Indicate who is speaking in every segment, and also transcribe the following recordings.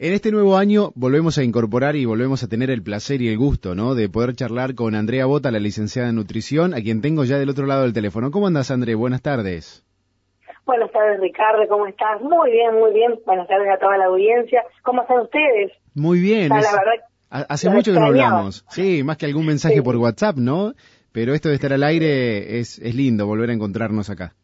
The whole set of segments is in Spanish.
Speaker 1: En este nuevo año volvemos a incorporar y volvemos a tener el placer y el gusto, ¿no? De poder charlar con Andrea Bota, la licenciada en nutrición, a quien tengo ya del otro lado del teléfono. ¿Cómo andas, André? Buenas tardes.
Speaker 2: Buenas tardes, Ricardo. ¿Cómo estás? Muy bien, muy bien. Buenas tardes a toda la audiencia. ¿Cómo están ustedes?
Speaker 1: Muy bien. la verdad, hace mucho que no hablamos. Sí, más que algún mensaje por WhatsApp, ¿no? Pero esto de estar al aire es, es lindo, volver a encontrarnos acá.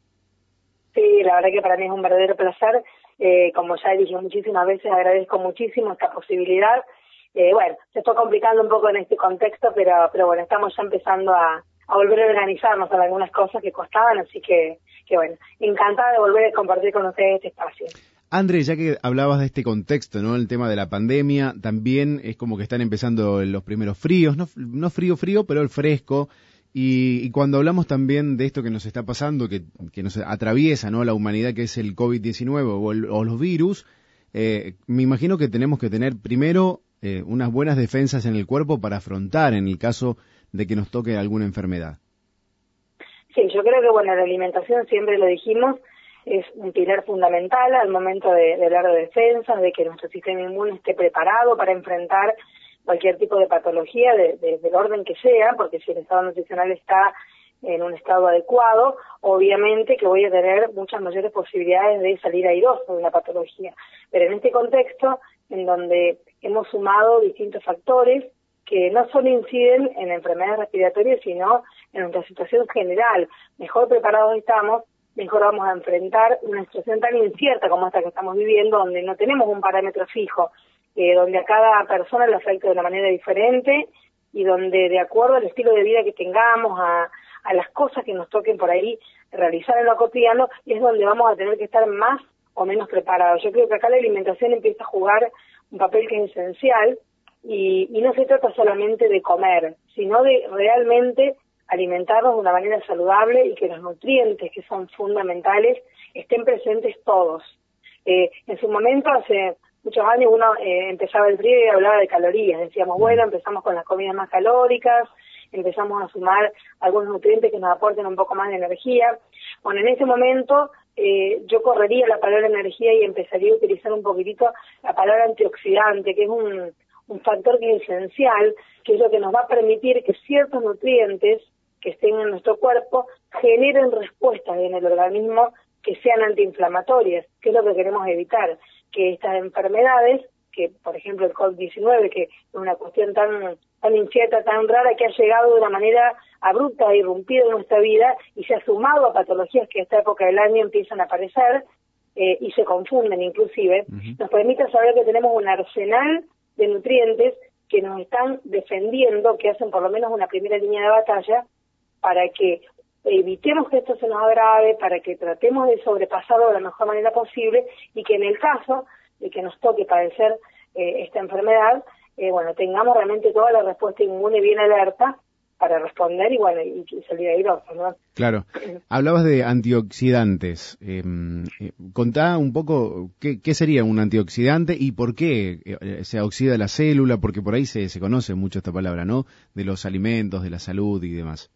Speaker 2: Sí, la verdad que para mí es un verdadero placer eh, como ya dije muchísimas veces, agradezco muchísimo esta posibilidad. Eh, bueno, se está complicando un poco en este contexto, pero, pero bueno, estamos ya empezando a, volver a organizarnos en algunas cosas que costaban, así que, que bueno, encantada de volver a compartir con ustedes este espacio.
Speaker 1: André, ya que hablabas de este contexto, ¿no? El tema de la pandemia, también es como que están empezando los primeros fríos, no, no frío, frío, pero el fresco. Y, cuando hablamos también de esto que nos está pasando, que, que nos atraviesa ¿no? la humanidad, que es el COVID-19 o, los virus, eh, me imagino que tenemos que tener primero eh, unas buenas defensas en el cuerpo para afrontar en el caso de que nos toque alguna enfermedad.
Speaker 2: Sí, yo creo que bueno, la alimentación, siempre lo dijimos, es un pilar fundamental al momento de, de hablar de defensas, de que nuestro sistema inmune esté preparado para enfrentar cualquier tipo de patología de, del orden que sea, porque si el estado nutricional está en un estado adecuado, obviamente que voy a tener muchas mayores posibilidades de salir airoso de la patología. Pero en este contexto, en donde hemos sumado distintos factores que no solo inciden en enfermedades respiratorias, sino en nuestra situación general, mejor preparados estamos, mejor vamos a enfrentar una situación tan incierta como esta que estamos viviendo, donde no tenemos un parámetro fijo, eh, donde a cada persona le afecta de una manera diferente y donde de acuerdo al estilo de vida que tengamos, a, a las cosas que nos toquen por ahí realizar en lo cotidiano, es donde vamos a tener que estar más o menos preparados. Yo creo que acá la alimentación empieza a jugar un papel que es esencial y, y no se trata solamente de comer, sino de realmente alimentarnos de una manera saludable y que los nutrientes que son fundamentales estén presentes todos. Eh, en su momento, hace muchos años uno eh, empezaba el frío y hablaba de calorías. Decíamos, bueno, empezamos con las comidas más calóricas, empezamos a sumar algunos nutrientes que nos aporten un poco más de energía. Bueno, en ese momento eh, yo correría la palabra energía y empezaría a utilizar un poquitito la palabra antioxidante, que es un, un factor esencial, que es lo que nos va a permitir que ciertos nutrientes que estén en nuestro cuerpo generen respuestas en el organismo que sean antiinflamatorias, que es lo que queremos evitar que estas enfermedades, que por ejemplo el COVID-19, que es una cuestión tan, tan incierta, tan rara, que ha llegado de una manera abrupta e irrumpida en nuestra vida y se ha sumado a patologías que a esta época del año empiezan a aparecer eh, y se confunden inclusive, nos permite saber que tenemos un arsenal de nutrientes que nos están defendiendo, que hacen por lo menos una primera línea de batalla para que evitemos que esto se nos agrave, para que tratemos de sobrepasarlo de la mejor manera posible y que en el caso de que nos toque padecer eh, esta enfermedad, eh, bueno, tengamos realmente toda la respuesta inmune bien alerta para responder y bueno, y, salir airosos, ¿no?
Speaker 1: Claro. Hablabas de antioxidantes. Em, eh, contá un poco qué, qué, sería un antioxidante y por qué eh, se oxida la célula, porque por ahí se, se conoce mucho esta palabra, ¿no? De los alimentos, de la salud y demás.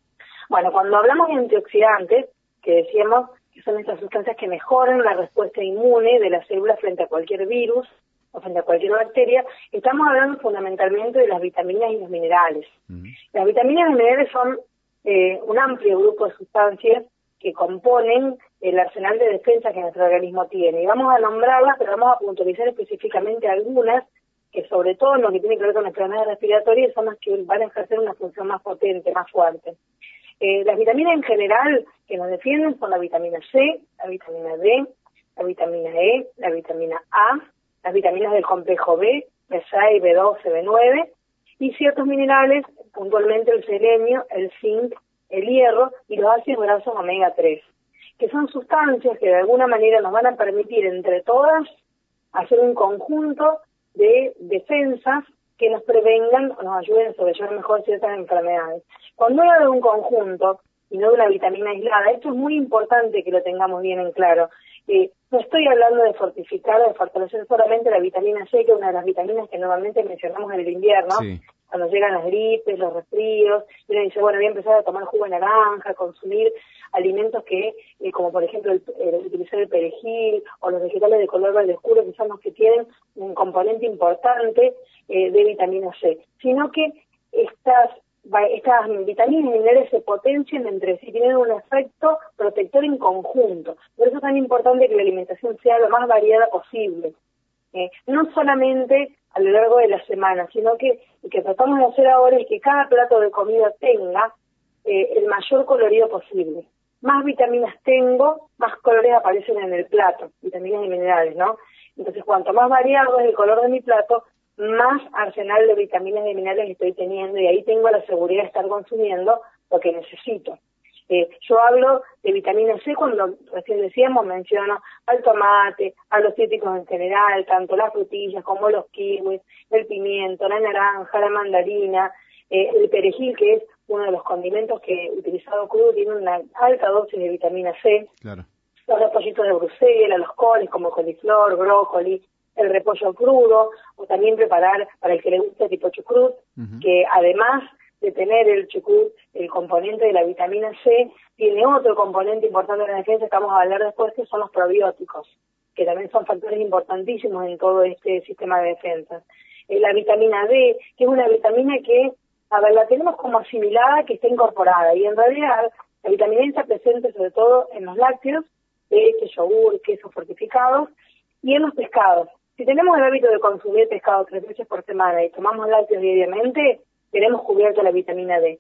Speaker 2: Bueno, cuando hablamos de antioxidantes, que decíamos que son estas sustancias que mejoran la respuesta inmune de las células frente a cualquier virus o frente a cualquier bacteria, estamos hablando fundamentalmente de las vitaminas y los minerales. Las vitaminas y los minerales son eh, un amplio grupo de sustancias que componen el arsenal de defensa que nuestro organismo tiene. Y vamos a nombrarlas, pero vamos a puntualizar específicamente algunas que sobre todo en lo que tiene que ver con las enfermedades respiratorias son las que van a ejercer una función más potente, más fuerte. Eh, las vitaminas en general que nos defienden son la vitamina C, la vitamina D, la vitamina E, la vitamina A, las vitaminas del complejo B, B6, B12, B9 y ciertos minerales, puntualmente el selenio, el zinc, el hierro y los ácidos grasos omega 3, que son sustancias que de alguna manera nos van a permitir entre todas hacer un conjunto de defensas que nos prevengan o nos ayuden a sobrellevar mejor ciertas enfermedades. Cuando hablo de un conjunto y no de una vitamina aislada, esto es muy importante que lo tengamos bien en claro. Eh, no estoy hablando de fortificar o de fortalecer solamente la vitamina C, que es una de las vitaminas que normalmente mencionamos en el invierno, cuando llegan las gripes, los resfríos, y uno dice, bueno, voy a empezar a tomar jugo de naranja, consumir alimentos que, eh, como por ejemplo el, utilizar el perejil o los vegetales de color verde oscuro, que son los que tienen un componente importante eh, de vitamina C, sino que estas estas vitaminas y minerales se potencian entre sí, tienen un efecto protector en conjunto. Por eso es tan importante que la alimentación sea lo más variada posible. Eh, no solamente a lo largo de la semana, sino que lo que tratamos de hacer ahora es que cada plato de comida tenga eh, el mayor colorido posible. Más vitaminas tengo, más colores aparecen en el plato, vitaminas y minerales, ¿no? Entonces, cuanto más variado es el color de mi plato, más arsenal de vitaminas y minerales estoy teniendo y ahí tengo la seguridad de estar consumiendo lo que necesito. Eh, yo hablo de vitamina C cuando recién decíamos, menciono al tomate, a los cítricos en general, tanto las frutillas como los kiwis, el pimiento, la naranja, la mandarina, eh, el perejil, que es uno de los condimentos que utilizado crudo tiene una alta dosis de vitamina C. Claro. Los repollitos de Bruselas, los coles como coliflor, brócoli, el repollo crudo o también preparar para el que le guste tipo chucrut, que además de tener el chucrut, el componente de la vitamina C, tiene otro componente importante de la defensa que vamos a hablar después, que son los probióticos, que también son factores importantísimos en todo este sistema de defensa. Eh, la vitamina D, que es una vitamina que, a ver, la tenemos como asimilada, que está incorporada, y en realidad la vitamina D está presente sobre todo en los lácteos, leche, yogur, quesos fortificados, y en los pescados. Si tenemos el hábito de consumir pescado tres veces por semana y tomamos lácteos diariamente, tenemos cubierto la vitamina D.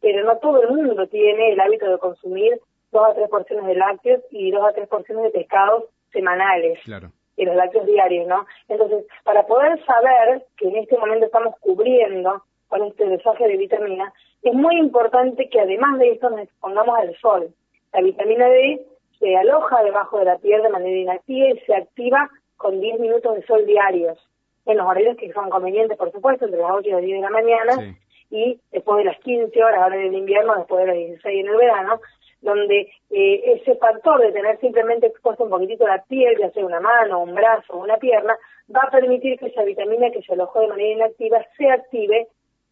Speaker 2: Pero no todo el mundo tiene el hábito de consumir dos a tres porciones de lácteos y dos a tres porciones de pescados semanales. Claro. Y los lácteos diarios, ¿no? Entonces, para poder saber que en este momento estamos cubriendo con este desastre de vitamina, es muy importante que además de esto nos pongamos al sol. La vitamina D se aloja debajo de la piel de manera inactiva y se activa con 10 minutos de sol diarios, en los horarios que son convenientes, por supuesto, entre las 8 y las 10 de la mañana, y después de las 15 horas, ahora en el invierno, después de las 16 en el verano, donde eh, ese factor de tener simplemente expuesto un poquitito la piel, ya sea una mano, un brazo una pierna, va a permitir que esa vitamina que se alojó de manera inactiva se active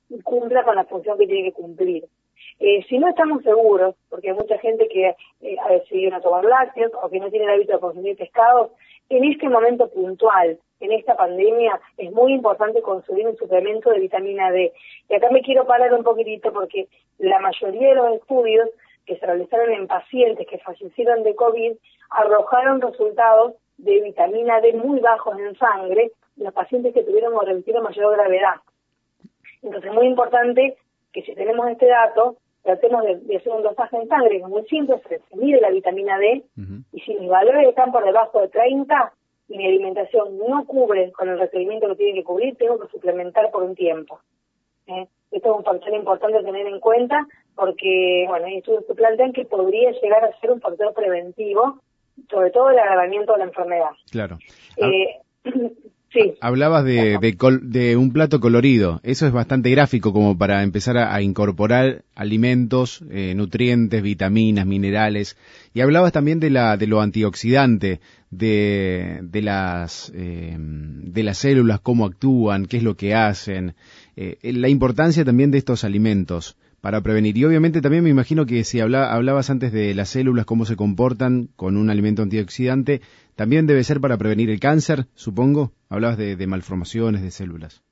Speaker 2: y cumpla con la función que tiene que cumplir. Eh, si no estamos seguros, porque hay mucha gente que eh, ha decidido no tomar lácteos o que no tiene el hábito de consumir pescados, en este momento puntual, en esta pandemia, es muy importante consumir un suplemento de vitamina D. Y acá me quiero parar un poquitito porque la mayoría de los estudios que se realizaron en pacientes que fallecieron de COVID arrojaron resultados de vitamina D muy bajos en sangre en los pacientes que tuvieron o mayor gravedad. Entonces es muy importante que si tenemos este dato, tratemos de, hacer un dosaje en sangre, que es muy simple, se, mide la vitamina D, y si mis valores están por debajo de 30 y mi alimentación no cubre con el requerimiento que tiene que cubrir, tengo que suplementar por un tiempo. ¿eh? Esto es un factor importante a tener en cuenta porque, bueno, hay estudios que plantean que podría llegar a ser un factor preventivo, sobre todo el agravamiento de la enfermedad.
Speaker 1: Claro. Eh, Hablabas de, de, un plato colorido. Eso es bastante gráfico como para empezar a, incorporar alimentos, eh, nutrientes, vitaminas, minerales. Y hablabas también de, la, de lo antioxidante, de, de, las, eh, de las células, cómo actúan, qué es lo que hacen. Eh, la importancia también de estos alimentos para prevenir. Y obviamente también me imagino que si hablabas antes de las células, cómo se comportan con un alimento antioxidante, también debe ser para prevenir el cáncer, supongo. Hablabas de, malformaciones de células.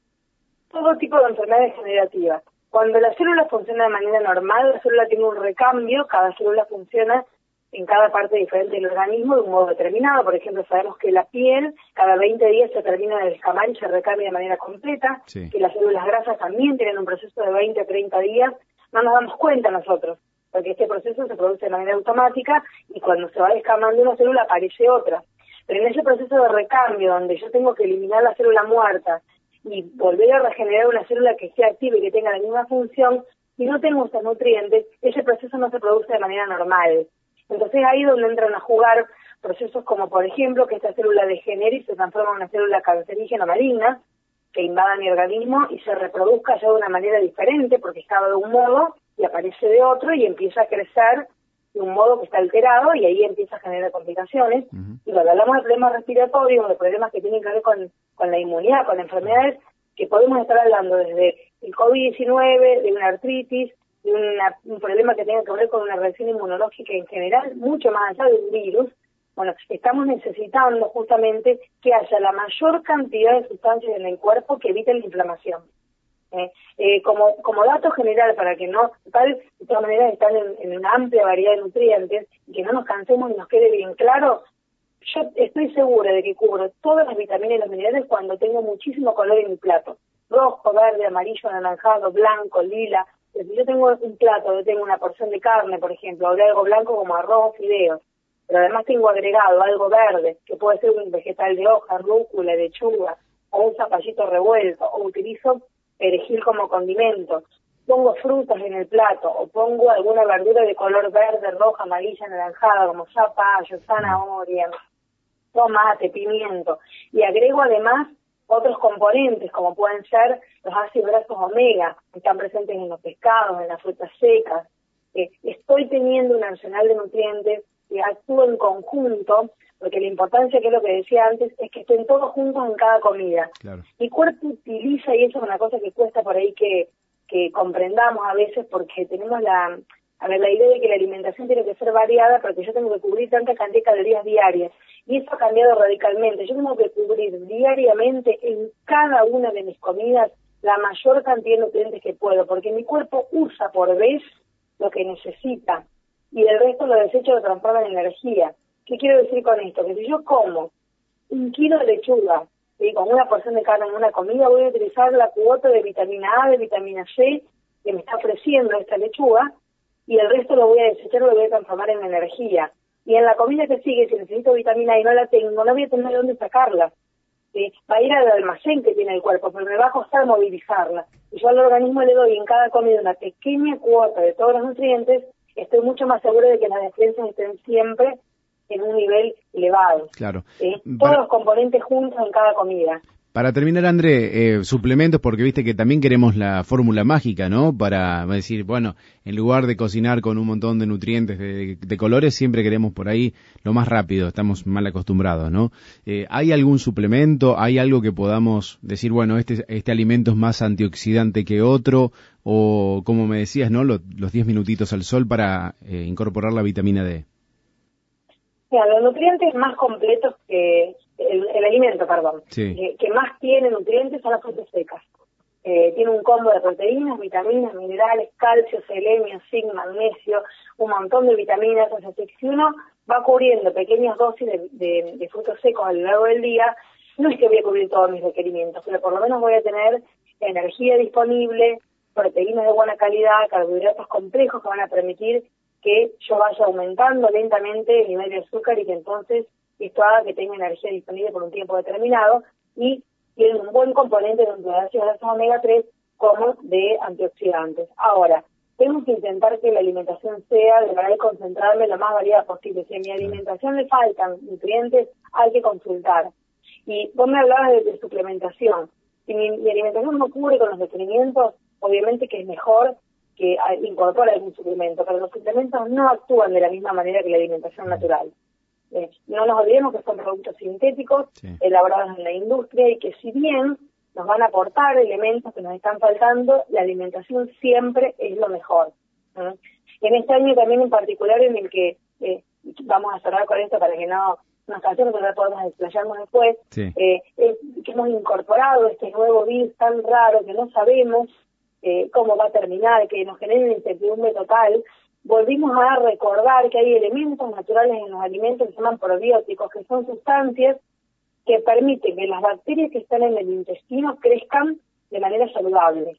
Speaker 2: Todo tipo de enfermedades generativas. Cuando la célula funciona de manera normal, la célula tiene un recambio, cada célula funciona en cada parte diferente del organismo de un modo determinado. Por ejemplo, sabemos que la piel cada 20 días se termina de descamar y se recambia de manera completa, que las células grasas también tienen un proceso de 20 a 30 días no nos damos cuenta nosotros, porque este proceso se produce de manera automática y cuando se va descamando una célula aparece otra. Pero en ese proceso de recambio, donde yo tengo que eliminar la célula muerta y volver a regenerar una célula que esté activa y que tenga la misma función, si no tengo estos nutrientes, ese proceso no se produce de manera normal. Entonces ahí es donde entran a jugar procesos como, por ejemplo, que esta célula degenere y se transforma en una célula cancerígena maligna, que invada mi organismo y se reproduzca ya de una manera diferente porque estaba de un modo y aparece de otro y empieza a crecer de un modo que está alterado y ahí empieza a generar complicaciones. Y cuando hablamos de problemas respiratorios, de problemas que tienen que ver con, con la inmunidad, con enfermedades, que podemos estar hablando desde el COVID-19, de una artritis, de un problema que tenga que ver con una reacción inmunológica en general, mucho más allá de un virus, bueno, estamos necesitando justamente que haya la mayor cantidad de sustancias en el cuerpo que eviten la inflamación. ¿Eh? Eh, como, como dato general, para que no, tal, de todas maneras están en, una amplia variedad de nutrientes, y que no nos cansemos y nos quede bien claro, yo estoy segura de que cubro todas las vitaminas y los minerales cuando tengo muchísimo color en mi plato. Rojo, verde, amarillo, anaranjado, blanco, lila. Si yo tengo un plato, yo tengo una porción de carne, por ejemplo, o de algo blanco como arroz, fideos, pero además tengo agregado algo verde, que puede ser un vegetal de hoja, rúcula, lechuga, o un zapallito revuelto, o utilizo perejil como condimento, pongo frutas en el plato o pongo alguna verdura de color verde, roja, amarilla, anaranjada, como zapallo, zanahoria, tomate, pimiento, y agrego además otros componentes como pueden ser los ácidos grasos omega, que están presentes en los pescados, en las frutas secas. Eh, estoy teniendo un arsenal de nutrientes que actúa en conjunto porque la importancia, que es lo que decía antes, es que estén todos juntos en cada comida. Mi cuerpo utiliza, y eso es una cosa que cuesta por ahí que, que comprendamos a veces, porque tenemos la, a ver, la idea de que la alimentación tiene que ser variada, pero que yo tengo que cubrir tanta cantidad de calorías diarias. Y eso ha cambiado radicalmente. Yo tengo que cubrir diariamente en cada una de mis comidas la mayor cantidad de nutrientes que puedo, porque mi cuerpo usa por vez lo que necesita y el resto lo desecho lo transforma en energía. ¿Qué quiero decir con esto? Que si yo como un kilo de lechuga con una porción de carne en una comida, voy a utilizar la cuota de vitamina A, de vitamina C que me está ofreciendo esta lechuga y el resto lo voy a desechar, lo voy a transformar en energía. Y en la comida que sigue, si necesito vitamina A y no la tengo, no voy a tener de dónde sacarla. Va a ir al almacén que tiene el cuerpo, pero me va a costar movilizarla. Y yo al organismo le doy en cada comida una pequeña cuota de todos los nutrientes, estoy mucho más seguro de que las defensas estén siempre en un nivel elevado.
Speaker 1: Claro.
Speaker 2: Todos los componentes juntos en cada comida.
Speaker 1: Para terminar, André, eh, suplementos, porque viste que también queremos la fórmula mágica, ¿no? Para decir, bueno, en lugar de cocinar con un montón de nutrientes de, colores, siempre queremos por ahí lo más rápido, estamos mal acostumbrados, ¿no? Eh, ¿Hay algún suplemento, hay algo que podamos decir, bueno, este, este alimento es más antioxidante que otro, o como me decías, ¿no? Los, 10 minutitos al sol para eh, incorporar la vitamina D?
Speaker 2: Los nutrientes más completos que el, alimento, perdón, que, más tiene nutrientes son las frutas secas. Eh, tiene un combo de proteínas, vitaminas, minerales, calcio, selenio, zinc, magnesio, un montón de vitaminas. O sea, si uno va cubriendo pequeñas dosis de, frutos secos a lo largo del día, no es que voy a cubrir todos mis requerimientos, pero por lo menos voy a tener energía disponible, proteínas de buena calidad, carbohidratos complejos que van a permitir que yo vaya aumentando lentamente el nivel de azúcar y que entonces esto haga que tenga energía disponible por un tiempo determinado y tiene un buen componente de ácidos omega 3 como de antioxidantes. Ahora, tenemos que intentar que la alimentación sea de manera concentrarme lo más variada posible. Si a mi alimentación le faltan nutrientes, hay que consultar. Y vos me hablabas de, suplementación. Si mi, alimentación no cubre con los nutrientes, obviamente que es mejor que incorpore algún suplemento, pero los suplementos no actúan de la misma manera que la alimentación natural. Eh, no nos olvidemos que son productos sintéticos elaborados en la industria y que si bien nos van a aportar elementos que nos están faltando, la alimentación siempre es lo mejor. En este año también en particular en el que eh, vamos a cerrar con esto para que no nos cansemos, pero podemos desplayarnos después, eh, que hemos incorporado este nuevo virus tan raro que no sabemos cómo va a terminar, que nos genera una incertidumbre total, volvimos a recordar que hay elementos naturales en los alimentos que se llaman probióticos, que son sustancias que permiten que las bacterias que están en el intestino crezcan de manera saludable.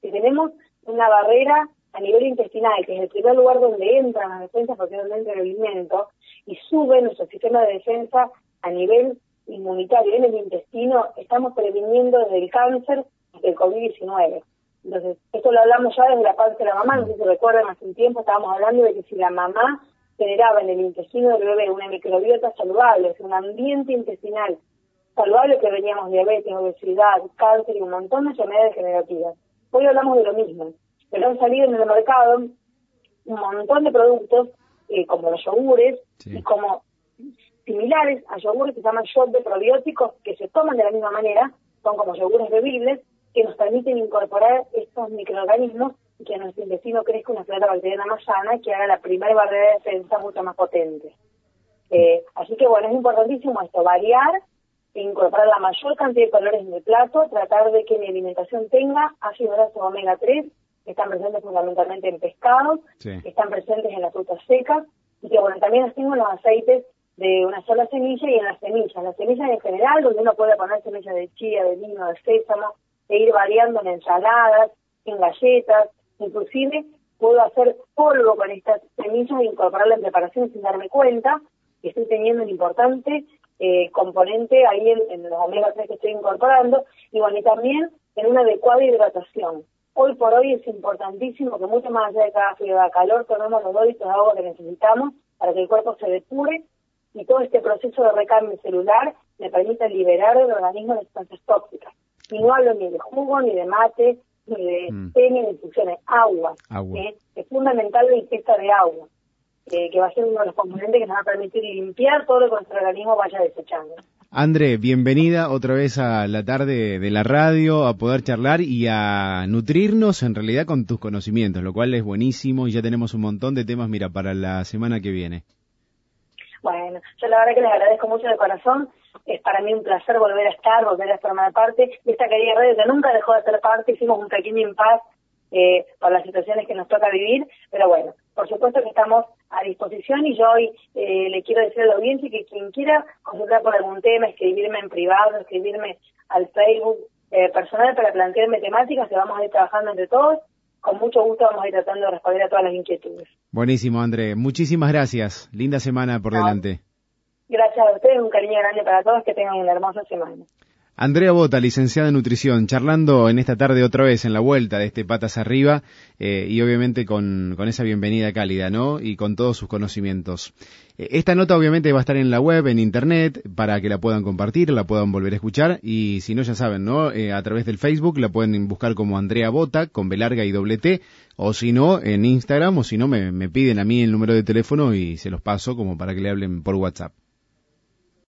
Speaker 2: Si tenemos una barrera a nivel intestinal, que es el primer lugar donde entran las defensas, porque es donde entra el alimento, y sube nuestro sistema de defensa a nivel inmunitario en el intestino, estamos previniendo desde el cáncer hasta el COVID-19. Entonces, esto lo hablamos ya desde la parte de la mamá, no sé si recuerdan, hace un tiempo estábamos hablando de que si la mamá generaba en el intestino del bebé una microbiota saludable, un ambiente intestinal saludable que veníamos diabetes, obesidad, cáncer y un montón de enfermedades degenerativas. Hoy hablamos de lo mismo, pero han salido en el mercado un montón de productos eh, como los yogures y como similares a yogures que se llaman shot de probióticos que se toman de la misma manera, son como yogures bebibles, que nos permiten incorporar estos microorganismos y que nuestro intestino crezca una flora bacteriana más sana que haga la primera barrera de defensa mucho más potente. Eh, así que bueno, es importantísimo esto, variar, incorporar la mayor cantidad de colores en el plato, tratar de que mi alimentación tenga ácidos grasos omega 3, que están presentes fundamentalmente en pescados, que están presentes en las frutas secas, y que bueno, también tengo los aceites de una sola semilla y en las semillas. Las semillas en general, donde uno puede poner semillas de chía, de vino, de sésamo, e ir variando en ensaladas, en galletas, inclusive puedo hacer polvo con estas semillas e incorporarla en preparación sin darme cuenta que estoy teniendo un importante eh, componente ahí en, los omega 3 que estoy incorporando y bueno, y también en una adecuada hidratación. Hoy por hoy es importantísimo que mucho más allá de cada frío de calor tomemos los dos de agua que necesitamos para que el cuerpo se depure y todo este proceso de recambio celular me permita liberar el organismo de sustancias tóxicas. Y no hablo ni de jugo, ni de mate, ni de mm. té, ni de infusiones, agua. ¿eh? Es fundamental la ingesta de agua, eh, que va a ser uno de los componentes que nos va a permitir limpiar todo lo que nuestro organismo vaya desechando.
Speaker 1: André, bienvenida otra vez a la tarde de la radio, a poder charlar y a nutrirnos en realidad con tus conocimientos, lo cual es buenísimo y ya tenemos un montón de temas, mira, para la semana que viene.
Speaker 2: Bueno, yo la verdad que les agradezco mucho de corazón. Es para mí un placer volver a estar, volver a formar parte de esta querida radio que nunca dejó de ser parte. Hicimos un pequeño impas eh, por las situaciones que nos toca vivir, pero bueno, por supuesto que estamos a disposición y yo hoy eh, le quiero decir a la audiencia que quien quiera consultar por algún tema, escribirme en privado, escribirme al Facebook eh, personal para plantearme temáticas que vamos a ir trabajando entre todos con mucho gusto vamos a ir tratando de responder a todas las inquietudes.
Speaker 1: Buenísimo, André. Muchísimas gracias. Linda semana por delante.
Speaker 2: Gracias a ustedes, un cariño grande para todos, que tengan una hermosa semana.
Speaker 1: Andrea Bota, licenciada en nutrición, charlando en esta tarde otra vez en la vuelta de este Patas Arriba eh, y obviamente con, esa bienvenida cálida, ¿no? Y con todos sus conocimientos. Eh, esta nota obviamente va a estar en la web, en internet, para que la puedan compartir, la puedan volver a escuchar y si no ya saben, ¿no? Eh, a través del Facebook la pueden buscar como Andrea Bota con B y doble T o si no en Instagram o si no me, me piden a mí el número de teléfono y se los paso como para que le hablen por WhatsApp.